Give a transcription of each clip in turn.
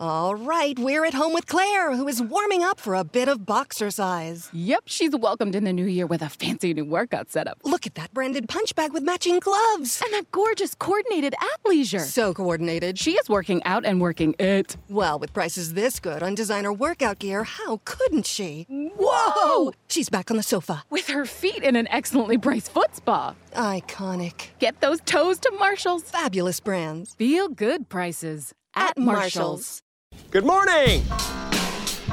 All right, we're at home with Claire, who is warming up for a bit of boxercise. Yep, she's welcomed in the new year with a fancy new workout setup. Look at that branded punch bag with matching gloves. And that gorgeous coordinated athleisure. So coordinated. She is working out and working it. Well, with prices this good on designer workout gear, how couldn't she? Whoa! She's back on the sofa. With her feet in an excellently priced foot spa. Iconic. Get those toes to Marshall's. Fabulous brands. Feel good prices at, At Marshall's. Good morning.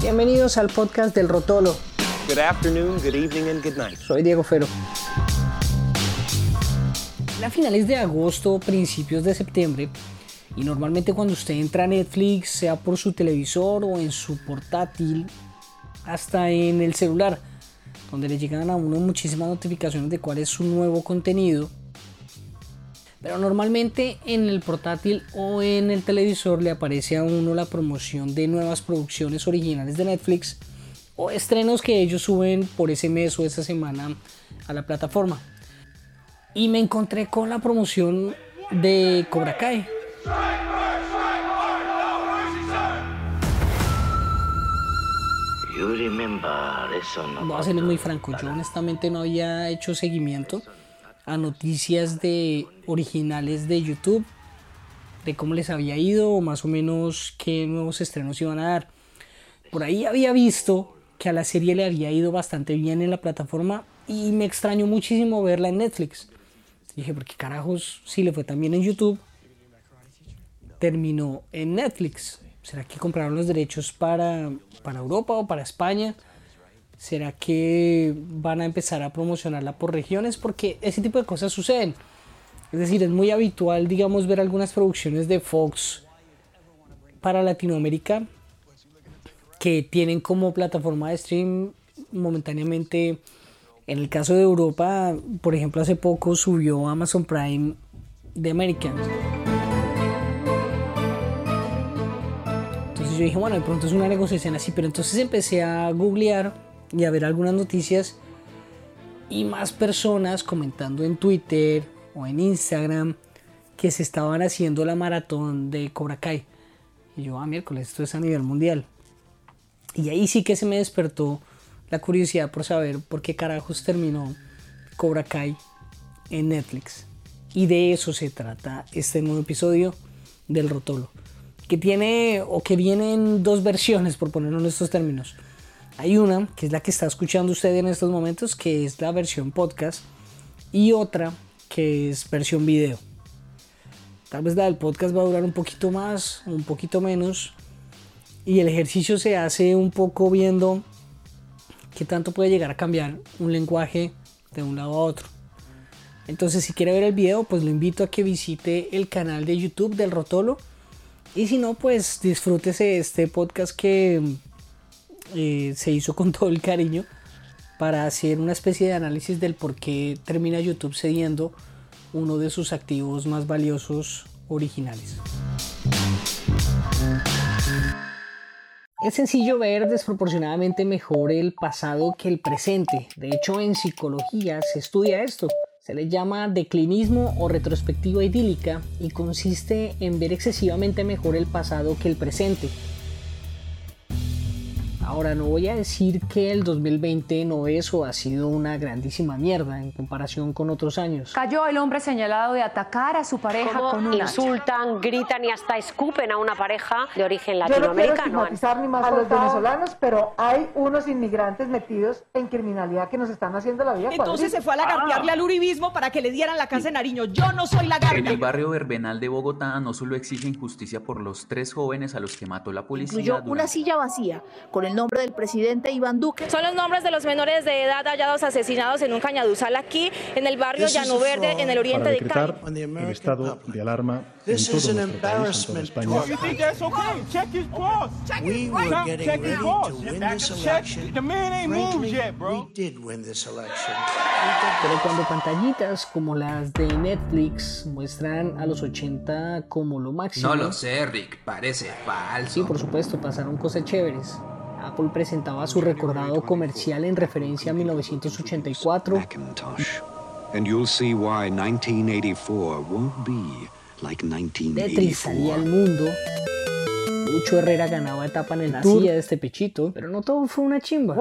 Bienvenidos al podcast del Rotolo. Good afternoon, good evening, and good night. Soy Diego Fero. A finales de agosto, principios de septiembre, y normalmente cuando usted entra a Netflix, sea por su televisor o en su portátil, hasta en el celular, donde le llegan a uno muchísimas notificaciones de cuál es su nuevo contenido. Pero normalmente en el portátil o en el televisor le aparece a uno la promoción de nuevas producciones originales de Netflix o estrenos que ellos suben por ese mes o esa semana a la plataforma. Y me encontré con la promoción de Cobra Kai. Voy a serles muy franco, yo honestamente no había hecho seguimiento a noticias de originales de YouTube, de cómo les había ido o más o menos qué nuevos estrenos iban a dar. Por ahí había visto que a la serie le había ido bastante bien en la plataforma y me extrañó muchísimo verla en Netflix. Dije, ¿por qué carajos si le fue también en YouTube? Terminó en Netflix. ¿Será que compraron los derechos para, para Europa o para España? ¿Será que van a empezar a promocionarla por regiones? Porque ese tipo de cosas suceden. Es decir, es muy habitual, digamos, ver algunas producciones de Fox para Latinoamérica que tienen como plataforma de stream momentáneamente. En el caso de Europa, por ejemplo, hace poco subió Amazon Prime de Americans. Entonces yo dije, bueno, de pronto es una negociación así, pero entonces empecé a googlear y a ver algunas noticias y más personas comentando en Twitter o en Instagram que se estaban haciendo la maratón de Cobra Kai. Y yo, ah, miércoles, esto es a nivel mundial. Y ahí sí que se me despertó la curiosidad por saber por qué carajos terminó Cobra Kai en Netflix. Y de eso se trata este nuevo episodio del Rotolo. Que tiene o que viene en dos versiones, por ponerlo en estos términos. Hay una, que es la que está escuchando usted en estos momentos, que es la versión podcast, y otra que es versión video. Tal vez la del podcast va a durar un poquito más, un poquito menos, y el ejercicio se hace un poco viendo qué tanto puede llegar a cambiar un lenguaje de un lado a otro. Entonces, si quiere ver el video, pues lo invito a que visite el canal de YouTube del Rotolo. Y si no, pues disfrútese este podcast que eh, se hizo con todo el cariño para hacer una especie de análisis del por qué termina YouTube cediendo uno de sus activos más valiosos originales. Es sencillo ver desproporcionadamente mejor el pasado que el presente. De hecho, en psicología se estudia esto. Se le llama declinismo o retrospectiva idílica y consiste en ver excesivamente mejor el pasado que el presente. Ahora, no voy a decir que el 2020 no es o ha sido una grandísima mierda en comparación con otros años. Cayó el hombre señalado de atacar a su pareja con un hacha. insultan, gritan y hasta escupen a una pareja de origen Yo no quiero latinoamericano. estigmatizar ni más a los venezolanos, pero hay unos inmigrantes metidos en criminalidad que nos están haciendo la vida Entonces se fue a lagartearle al uribismo para que le dieran la casa de Nariño. Yo no soy En lagarta. el barrio Verbenal de Bogotá no solo exigen justicia por los tres jóvenes a los que mató la policía. incluyó una durante- silla vacía con el nombre del presidente Iván Duque. Son los nombres de los menores de edad hallados asesinados en un cañaduzal aquí, en el barrio Llano Verde, en el oriente de Cali. el estado de alarma en todo nuestro país, en toda España. Pero cuando pantallitas como las de Netflix muestran a los 80 como lo máximo. No lo sé, Rick, parece falso. Sí, por supuesto, pasaron cosas chéveres. Apple presentaba su recordado comercial en referencia a 1984. And you'll see why 1984 won't be like Tetris 1984. salía al mundo. Lucho Herrera ganaba etapa en el Tour de este pechito, pero no todo fue una chimba.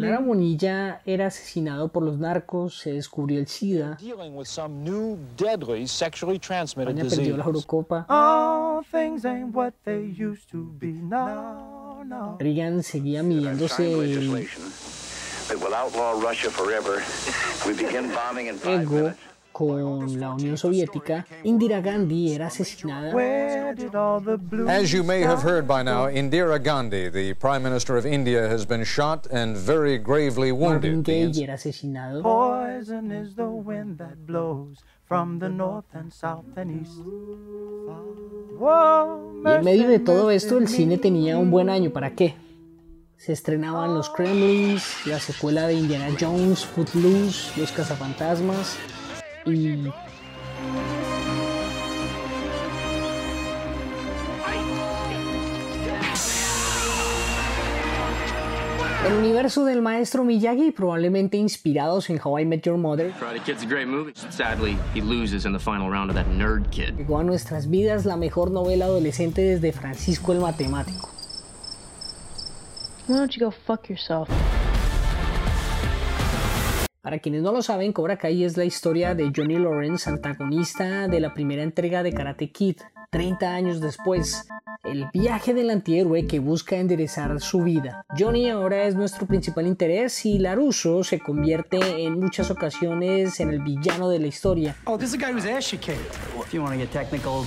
Lara Monilla era asesinado por los narcos, se descubrió el SIDA. España perdió la Eurocopa. Reagan seguía midiéndose el ego con la Unión Soviética, Indira Gandhi era asesinada. As you may have heard by now, Indira Gandhi, the Prime Minister of India, has been shot and very gravely Marvin wounded. Gaye era asesinado. Poison is the wind that blows from the north and south and east. Y en medio de todo esto, el cine tenía un buen año. ¿Para qué? Se estrenaban Los Kremlins, la secuela de Indiana Jones, Footloose, Los Cazafantasmas y... El universo del maestro Miyagi, probablemente inspirados en How I Met Your Mother, Karate Kid's a great movie. Sadly, he loses in the final round of that nerd kid. llegó a nuestras vidas la mejor novela adolescente desde Francisco el Matemático. Why don't you go fuck yourself? Para quienes no lo saben, Cobra Kai es la historia de Johnny Lawrence, antagonista de la primera entrega de Karate Kid, 30 años después. El viaje del antihéroe que busca enderezar su vida. Johnny ahora es nuestro principal interés y Laruso se convierte en muchas ocasiones en el villano de la historia. Oh, this is a guy whose ass you kicked. If you want to get technical,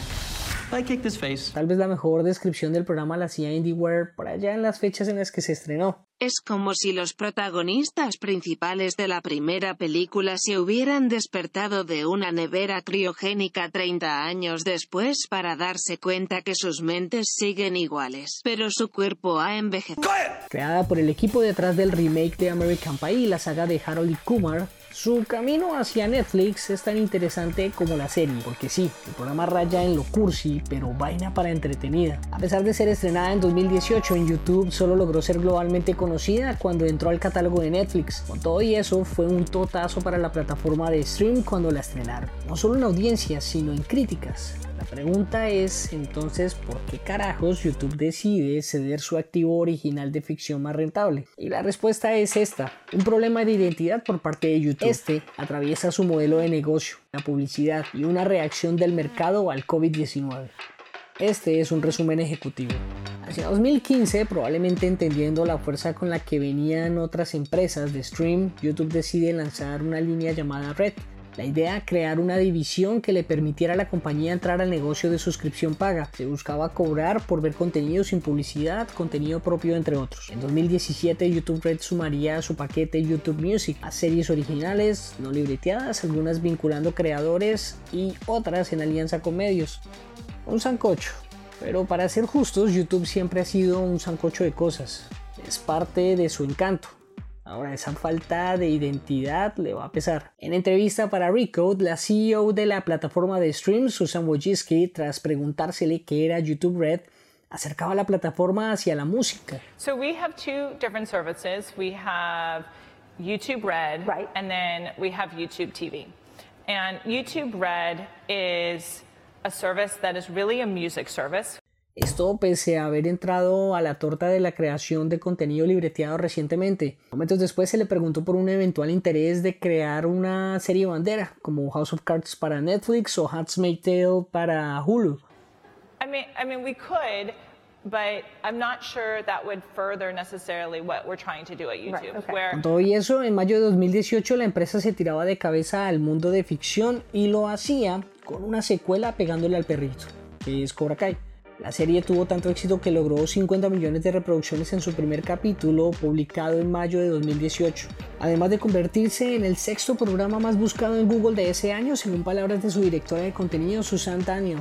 I kicked his face. Tal vez la mejor descripción del programa la hacía IndieWare por allá en las fechas en las que se estrenó. Es como si los protagonistas principales de la primera película se hubieran despertado de una nevera criogénica 30 años después para darse cuenta que sus mentes siguen iguales, pero su cuerpo ha envejecido. Creada por el equipo detrás del remake de American Pie y la saga de Harold Kumar, su camino hacia Netflix es tan interesante como la serie, porque sí, el programa raya en lo cursi, pero vaina para entretenida. A pesar de ser estrenada en 2018 en YouTube, solo logró ser globalmente conocida cuando entró al catálogo de Netflix. Con todo y eso, fue un totazo para la plataforma de stream cuando la estrenaron. No solo en audiencia, sino en críticas. La pregunta es entonces por qué carajos YouTube decide ceder su activo original de ficción más rentable. Y la respuesta es esta, un problema de identidad por parte de YouTube. Este atraviesa su modelo de negocio, la publicidad y una reacción del mercado al COVID-19. Este es un resumen ejecutivo. Hacia 2015, probablemente entendiendo la fuerza con la que venían otras empresas de stream, YouTube decide lanzar una línea llamada Red, la idea, crear una división que le permitiera a la compañía entrar al negocio de suscripción paga. Se buscaba cobrar por ver contenido sin publicidad, contenido propio entre otros. En 2017 YouTube Red sumaría su paquete YouTube Music a series originales, no libreteadas, algunas vinculando creadores y otras en alianza con medios. Un sancocho. Pero para ser justos, YouTube siempre ha sido un sancocho de cosas. Es parte de su encanto. Ahora, esa falta de identidad le va a pesar. En entrevista para Recode, la CEO de la plataforma de stream, Susan Wojcicki, tras preguntársele qué era YouTube Red, acercaba la plataforma hacia la música. So we have two different services. We have YouTube Red, right. and then we have YouTube TV. And YouTube Red is a service that is really a music service. Esto pese a haber entrado a la torta de la creación de contenido libreteado recientemente. Momentos después se le preguntó por un eventual interés de crear una serie bandera, como House of Cards para Netflix o Handmaid's Tale para Hulu. I mean, I mean, we could, but I'm not sure that would further necessarily what we're trying to do at YouTube. Con Where todo y eso, en mayo de 2018 la empresa se tiraba de cabeza al mundo de ficción y lo hacía con una secuela pegándole al perrito, que es Cobra Kai. La serie tuvo tanto éxito que logró 50 millones de reproducciones en su primer capítulo, publicado en mayo de 2018, además de convertirse en el sexto programa más buscado en Google de ese año, según palabras de su directora de contenido, Susan Daniel.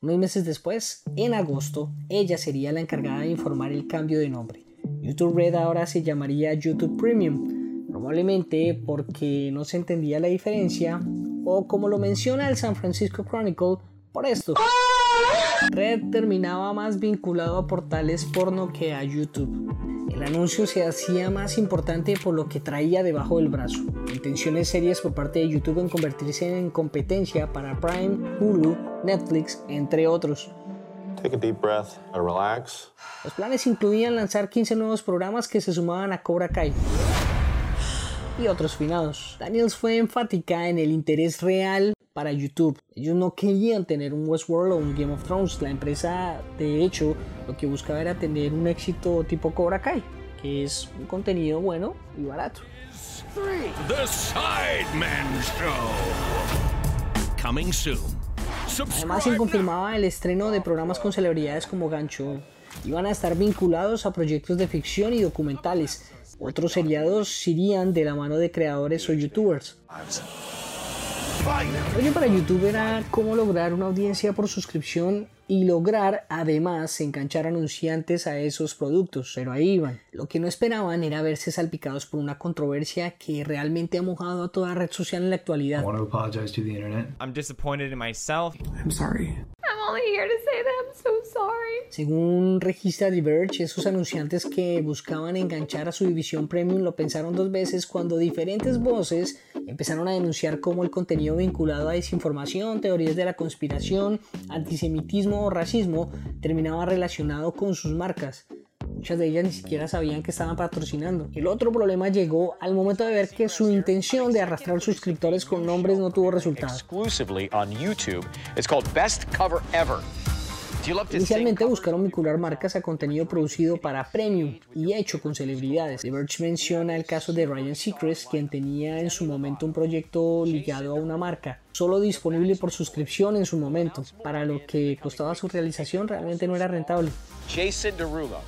Unos meses después, en agosto, ella sería la encargada de informar el cambio de nombre. YouTube Red ahora se llamaría YouTube Premium, probablemente porque no se entendía la diferencia o como lo menciona el San Francisco Chronicle, por esto. Red terminaba más vinculado a portales porno que a YouTube. El anuncio se hacía más importante por lo que traía debajo del brazo. Intenciones serias por parte de YouTube en convertirse en competencia para Prime, Hulu, Netflix, entre otros. Take a deep breath and relax. Los planes incluían lanzar 15 nuevos programas que se sumaban a Cobra Kai y otros finados. Daniels fue enfática en el interés real para YouTube. Ellos no querían tener un Westworld o un Game of Thrones. La empresa, de hecho, lo que buscaba era tener un éxito tipo Cobra Kai, que es un contenido bueno y barato. The Show. Coming soon. Además, se confirmaba el estreno de programas con celebridades como Gancho. Iban a estar vinculados a proyectos de ficción y documentales. Otros seriados irían de la mano de creadores o youtubers. Oye, para YouTube era cómo lograr una audiencia por suscripción y lograr además enganchar anunciantes a esos productos, pero ahí iban. Lo que no esperaban era verse salpicados por una controversia que realmente ha mojado a toda red social en la actualidad. I'm disappointed in myself. I'm sorry. Según registra Diverge, esos anunciantes que buscaban enganchar a su división premium lo pensaron dos veces cuando diferentes voces empezaron a denunciar cómo el contenido vinculado a desinformación, teorías de la conspiración, antisemitismo o racismo terminaba relacionado con sus marcas. Muchas de ellas ni siquiera sabían que estaban patrocinando. El otro problema llegó al momento de ver que su intención de arrastrar suscriptores con nombres no tuvo resultado. Exclusively on YouTube. It's called Best Cover Ever. Inicialmente buscaron vincular marcas a contenido producido para Premium y hecho con celebridades. The Verge menciona el caso de Ryan Seacrest, quien tenía en su momento un proyecto ligado a una marca, solo disponible por suscripción en su momento, para lo que costaba su realización realmente no era rentable. Jason Derulo,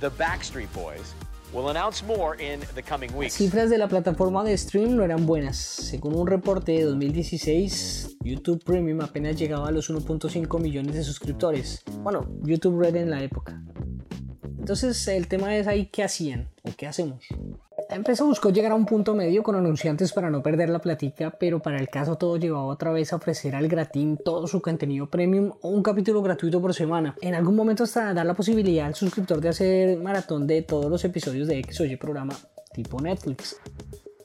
The Backstreet Boys, will announce more in the coming Las weeks. cifras de la plataforma de stream no eran buenas. Según un reporte de 2016, YouTube Premium apenas llegaba a los 1.5 millones de suscriptores. Bueno, YouTube Red en la época. Entonces el tema es ahí qué hacían o qué hacemos. La empresa buscó llegar a un punto medio con anunciantes para no perder la platica, pero para el caso todo llevaba otra vez a ofrecer al gratín todo su contenido premium o un capítulo gratuito por semana. En algún momento hasta dar la posibilidad al suscriptor de hacer maratón de todos los episodios de X o Y programa tipo Netflix.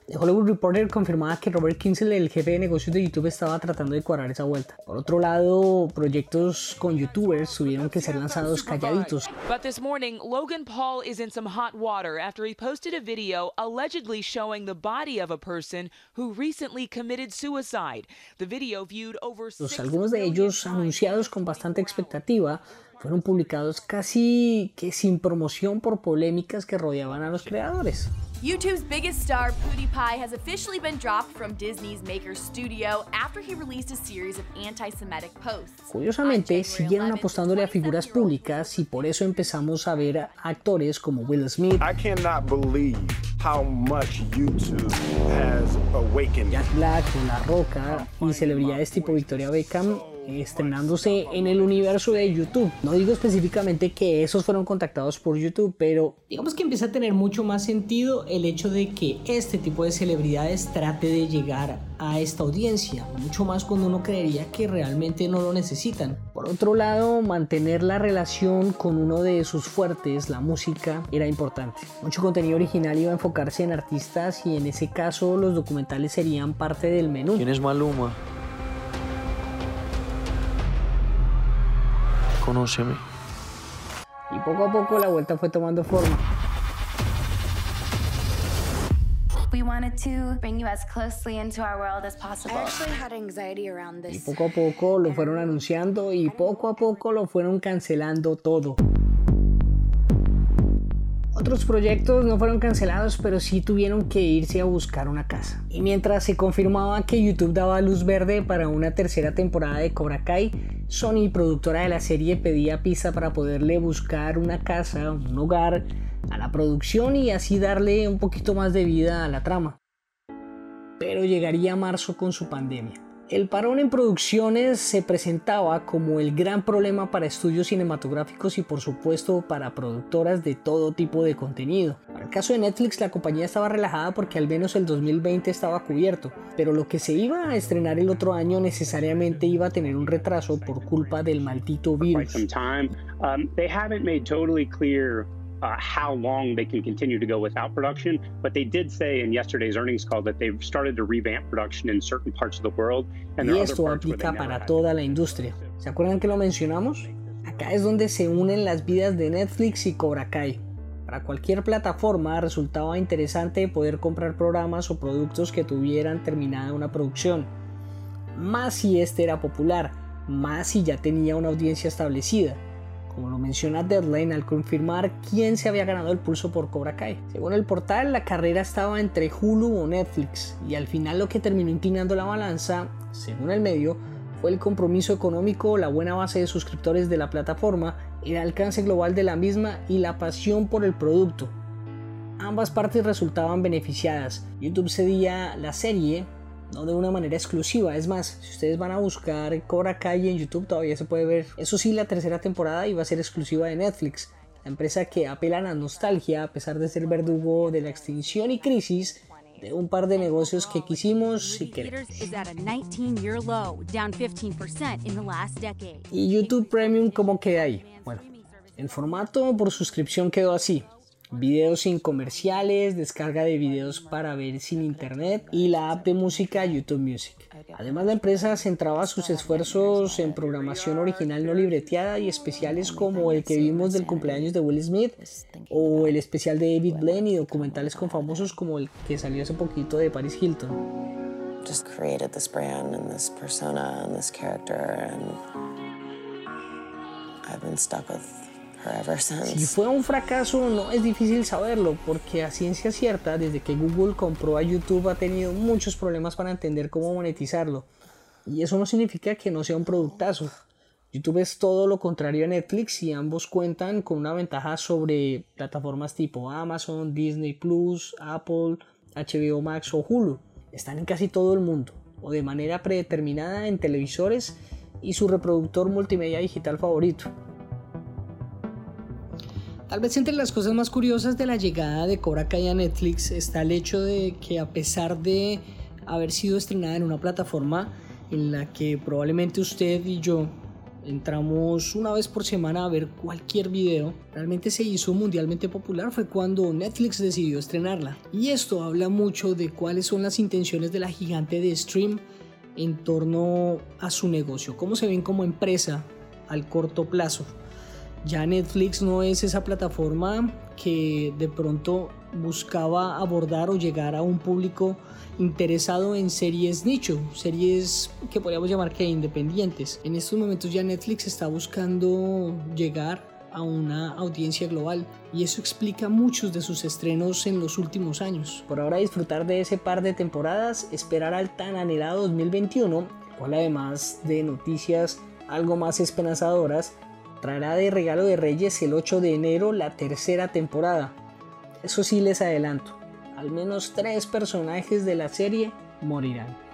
The Hollywood Reporter confirmaba que Robert Kinsel, el jefe de negocios de YouTube, estaba tratando de cuadrar esa vuelta. Por otro lado, proyectos con youtubers tuvieron que ser lanzados calladitos. But this morning, Logan Paul is in some hot water after he posted a video allegedly showing the body of a person who recently committed suicide. The video viewed over Los, algunos de ellos anunciados con bastante expectativa fueron publicados casi que sin promoción por polémicas que rodeaban a los creadores. YouTube's biggest star, PewDiePie, has officially been dropped from Disney's Maker Studio after he released a series of anti Semitic posts. Curiosamente, siguieron apostándole a figuras públicas y por eso empezamos a ver a actores como Will Smith, I cannot believe how much YouTube has awakened. Jack Black, La Roca y celebridades tipo Victoria Beckham estrenándose en el universo de YouTube. No digo específicamente que esos fueron contactados por YouTube, pero digamos que empieza a tener mucho más sentido el hecho de que este tipo de celebridades trate de llegar a esta audiencia, mucho más cuando uno creería que realmente no lo necesitan. Por otro lado, mantener la relación con uno de sus fuertes, la música, era importante. Mucho contenido original iba a enfocarse en artistas y en ese caso los documentales serían parte del menú. ¿Quién es Maluma? Conóceme. Y poco a poco la vuelta fue tomando forma. We wanted to bring you as closely into our world as possible. I actually had anxiety around Y poco a poco lo fueron anunciando y poco a poco lo fueron cancelando todo. Otros proyectos no fueron cancelados, pero sí tuvieron que irse a buscar una casa. Y mientras se confirmaba que YouTube daba luz verde para una tercera temporada de Cobra Kai, Sony, productora de la serie, pedía pista para poderle buscar una casa, un hogar a la producción y así darle un poquito más de vida a la trama. Pero llegaría marzo con su pandemia. El parón en producciones se presentaba como el gran problema para estudios cinematográficos y por supuesto para productoras de todo tipo de contenido. En el caso de Netflix la compañía estaba relajada porque al menos el 2020 estaba cubierto, pero lo que se iba a estrenar el otro año necesariamente iba a tener un retraso por culpa del maldito virus. Uh, how long they can continue to go without production. But they did say in yesterday's earnings call that they've started to revamp production in certain parts of the world. And y esto aplica para toda la industria. ¿Se acuerdan que lo mencionamos? Acá es donde se unen las vidas de Netflix y Cobra Kai. Para cualquier plataforma resultaba interesante poder comprar programas o productos que tuvieran terminada una producción. Más si este era popular, más si ya tenía una audiencia establecida como lo menciona Deadline al confirmar quién se había ganado el pulso por Cobra Kai. Según el portal, la carrera estaba entre Hulu o Netflix y al final lo que terminó inclinando la balanza, según el medio, fue el compromiso económico, la buena base de suscriptores de la plataforma, el alcance global de la misma y la pasión por el producto. Ambas partes resultaban beneficiadas. YouTube cedía la serie no de una manera exclusiva. Es más, si ustedes van a buscar Cobra Kai en YouTube, todavía se puede ver. Eso sí, la tercera temporada iba a ser exclusiva de Netflix. La empresa que apela a la nostalgia, a pesar de ser verdugo de la extinción y crisis de un par de negocios que quisimos y queremos. ¿Y YouTube Premium cómo queda ahí? Bueno, el formato por suscripción quedó así videos sin comerciales, descarga de videos para ver sin internet y la app de música YouTube Music. Además la empresa centraba sus esfuerzos en programación original no libreteada y especiales como el que vimos del cumpleaños de Will Smith o el especial de David Blaine y documentales con famosos como el que salió hace poquito de Paris Hilton. Just created this brand and this persona and this character and I've been stuck with si fue un fracaso no es difícil saberlo porque a ciencia cierta desde que Google compró a YouTube ha tenido muchos problemas para entender cómo monetizarlo. Y eso no significa que no sea un productazo. YouTube es todo lo contrario a Netflix y ambos cuentan con una ventaja sobre plataformas tipo Amazon, Disney Plus, Apple, HBO Max o Hulu. Están en casi todo el mundo o de manera predeterminada en televisores y su reproductor multimedia digital favorito. Tal vez entre las cosas más curiosas de la llegada de Cobra Kai a Netflix está el hecho de que a pesar de haber sido estrenada en una plataforma en la que probablemente usted y yo entramos una vez por semana a ver cualquier video, realmente se hizo mundialmente popular fue cuando Netflix decidió estrenarla. Y esto habla mucho de cuáles son las intenciones de la gigante de stream en torno a su negocio, cómo se ven como empresa al corto plazo. Ya Netflix no es esa plataforma que de pronto buscaba abordar o llegar a un público interesado en series nicho, series que podríamos llamar que independientes. En estos momentos ya Netflix está buscando llegar a una audiencia global y eso explica muchos de sus estrenos en los últimos años. Por ahora disfrutar de ese par de temporadas, esperar al tan anhelado 2021, cual además de noticias algo más esperanzadoras, traerá de regalo de Reyes el 8 de enero la tercera temporada. Eso sí les adelanto, al menos tres personajes de la serie morirán.